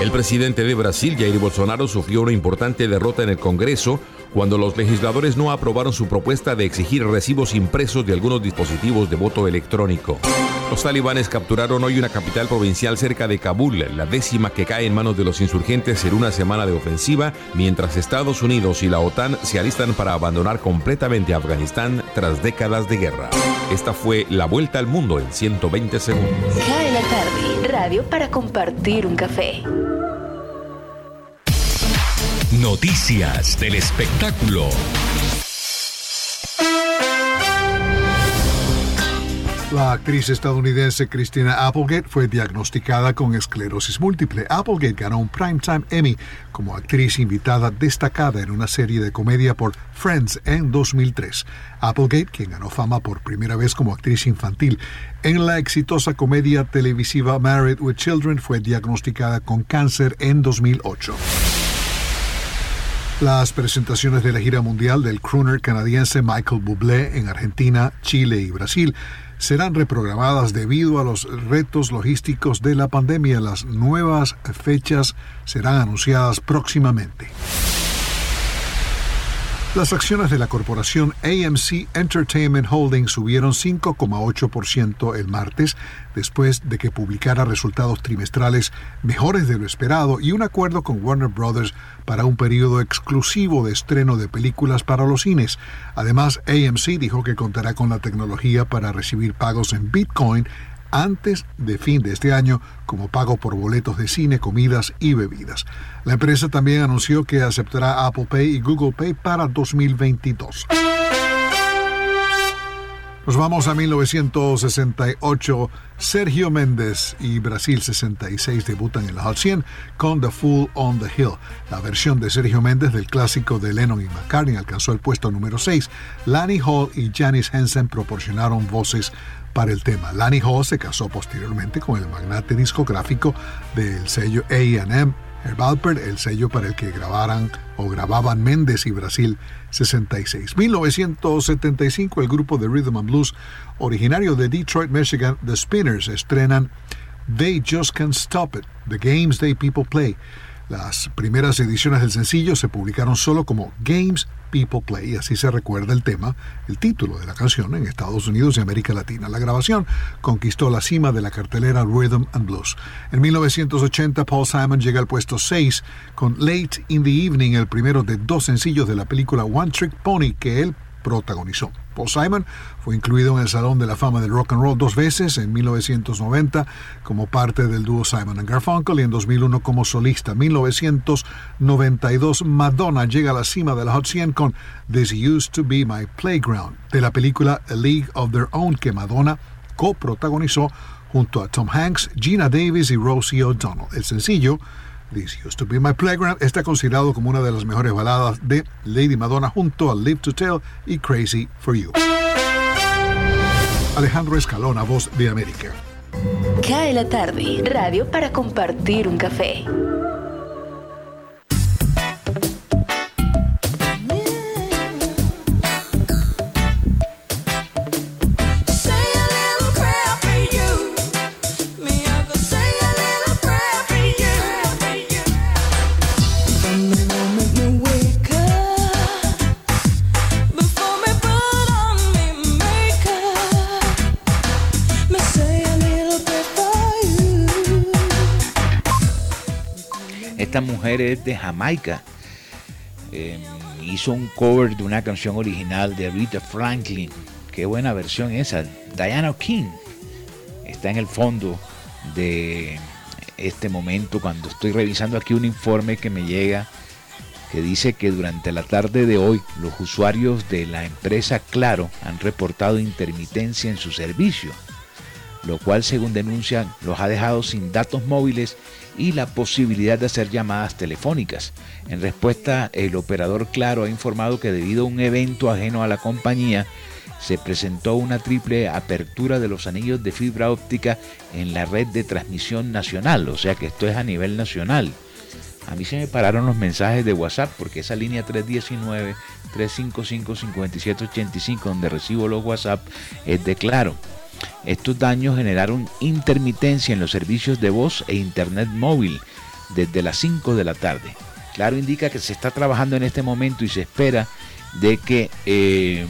El presidente de Brasil, Jair Bolsonaro, sufrió una importante derrota en el Congreso cuando los legisladores no aprobaron su propuesta de exigir recibos impresos de algunos dispositivos de voto electrónico. Los talibanes capturaron hoy una capital provincial cerca de Kabul, la décima que cae en manos de los insurgentes en una semana de ofensiva, mientras Estados Unidos y la OTAN se alistan para abandonar completamente Afganistán tras décadas de guerra. Esta fue la vuelta al mundo en 120 segundos. Cae la tarde, para compartir un café. Noticias del espectáculo. La actriz estadounidense Christina Applegate fue diagnosticada con esclerosis múltiple. Applegate ganó un Primetime Emmy como actriz invitada destacada en una serie de comedia por Friends en 2003. Applegate, quien ganó fama por primera vez como actriz infantil en la exitosa comedia televisiva Married with Children, fue diagnosticada con cáncer en 2008. Las presentaciones de la gira mundial del crooner canadiense Michael Bublé en Argentina, Chile y Brasil serán reprogramadas debido a los retos logísticos de la pandemia. Las nuevas fechas serán anunciadas próximamente. Las acciones de la corporación AMC Entertainment Holdings subieron 5,8% el martes después de que publicara resultados trimestrales mejores de lo esperado y un acuerdo con Warner Brothers para un periodo exclusivo de estreno de películas para los cines. Además, AMC dijo que contará con la tecnología para recibir pagos en Bitcoin antes de fin de este año como pago por boletos de cine, comidas y bebidas. La empresa también anunció que aceptará Apple Pay y Google Pay para 2022. Nos vamos a 1968. Sergio Méndez y Brasil 66 debutan en la Hot 100 con The Fool on the Hill. La versión de Sergio Méndez del clásico de Lennon y McCartney alcanzó el puesto número 6. Lanny Hall y Janice Henson proporcionaron voces para el tema. Lanny Hall se casó posteriormente con el magnate discográfico del sello AM, Herb Alpert, el sello para el que grabaran o grababan Méndez y Brasil 66. 1975, el grupo de Rhythm and Blues originario de Detroit, Michigan, The Spinners, estrenan They Just Can't Stop It, The Games They People Play. Las primeras ediciones del sencillo se publicaron solo como Games People Play, así se recuerda el tema, el título de la canción en Estados Unidos y América Latina. La grabación conquistó la cima de la cartelera Rhythm and Blues. En 1980, Paul Simon llega al puesto 6 con Late in the Evening, el primero de dos sencillos de la película One Trick Pony que él protagonizó. Paul Simon fue incluido en el Salón de la Fama del Rock and Roll dos veces, en 1990 como parte del dúo Simon Garfunkel y en 2001 como solista. 1992 Madonna llega a la cima del Hot 100 con This Used to Be My Playground, de la película A League of Their Own que Madonna coprotagonizó junto a Tom Hanks, Gina Davis y Rosie O'Donnell. El sencillo This Used to Be My Playground está considerado como una de las mejores baladas de Lady Madonna junto a Live to Tell y Crazy for You. Alejandro Escalona, voz de América. Cae la tarde, radio para compartir un café. Esta mujer es de Jamaica. Eh, hizo un cover de una canción original de Rita Franklin. Qué buena versión esa. Diana King está en el fondo de este momento cuando estoy revisando aquí un informe que me llega que dice que durante la tarde de hoy los usuarios de la empresa Claro han reportado intermitencia en su servicio, lo cual según denuncian los ha dejado sin datos móviles y la posibilidad de hacer llamadas telefónicas. En respuesta, el operador Claro ha informado que debido a un evento ajeno a la compañía, se presentó una triple apertura de los anillos de fibra óptica en la red de transmisión nacional, o sea que esto es a nivel nacional. A mí se me pararon los mensajes de WhatsApp porque esa línea 319-355-5785 donde recibo los WhatsApp es de claro. Estos daños generaron intermitencia en los servicios de voz e internet móvil desde las 5 de la tarde. Claro indica que se está trabajando en este momento y se espera de que eh,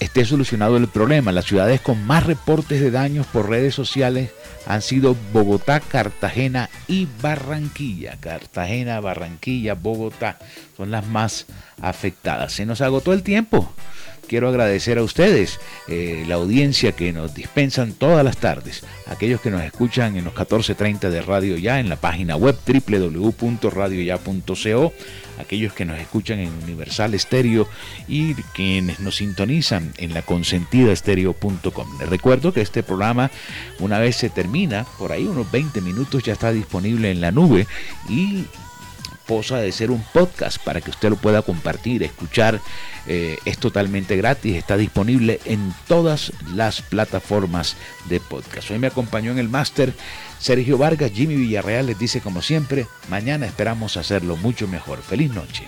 esté solucionado el problema. Las ciudades con más reportes de daños por redes sociales han sido Bogotá, Cartagena y Barranquilla. Cartagena, Barranquilla, Bogotá son las más afectadas. Se nos agotó el tiempo quiero agradecer a ustedes eh, la audiencia que nos dispensan todas las tardes, aquellos que nos escuchan en los 14.30 de Radio Ya, en la página web www.radioya.co, aquellos que nos escuchan en Universal Estéreo y quienes nos sintonizan en la consentidaestereo.com. Les recuerdo que este programa, una vez se termina, por ahí unos 20 minutos ya está disponible en la nube y posa de ser un podcast para que usted lo pueda compartir, escuchar. Eh, es totalmente gratis, está disponible en todas las plataformas de podcast. Hoy me acompañó en el máster Sergio Vargas, Jimmy Villarreal les dice como siempre, mañana esperamos hacerlo mucho mejor. Feliz noche.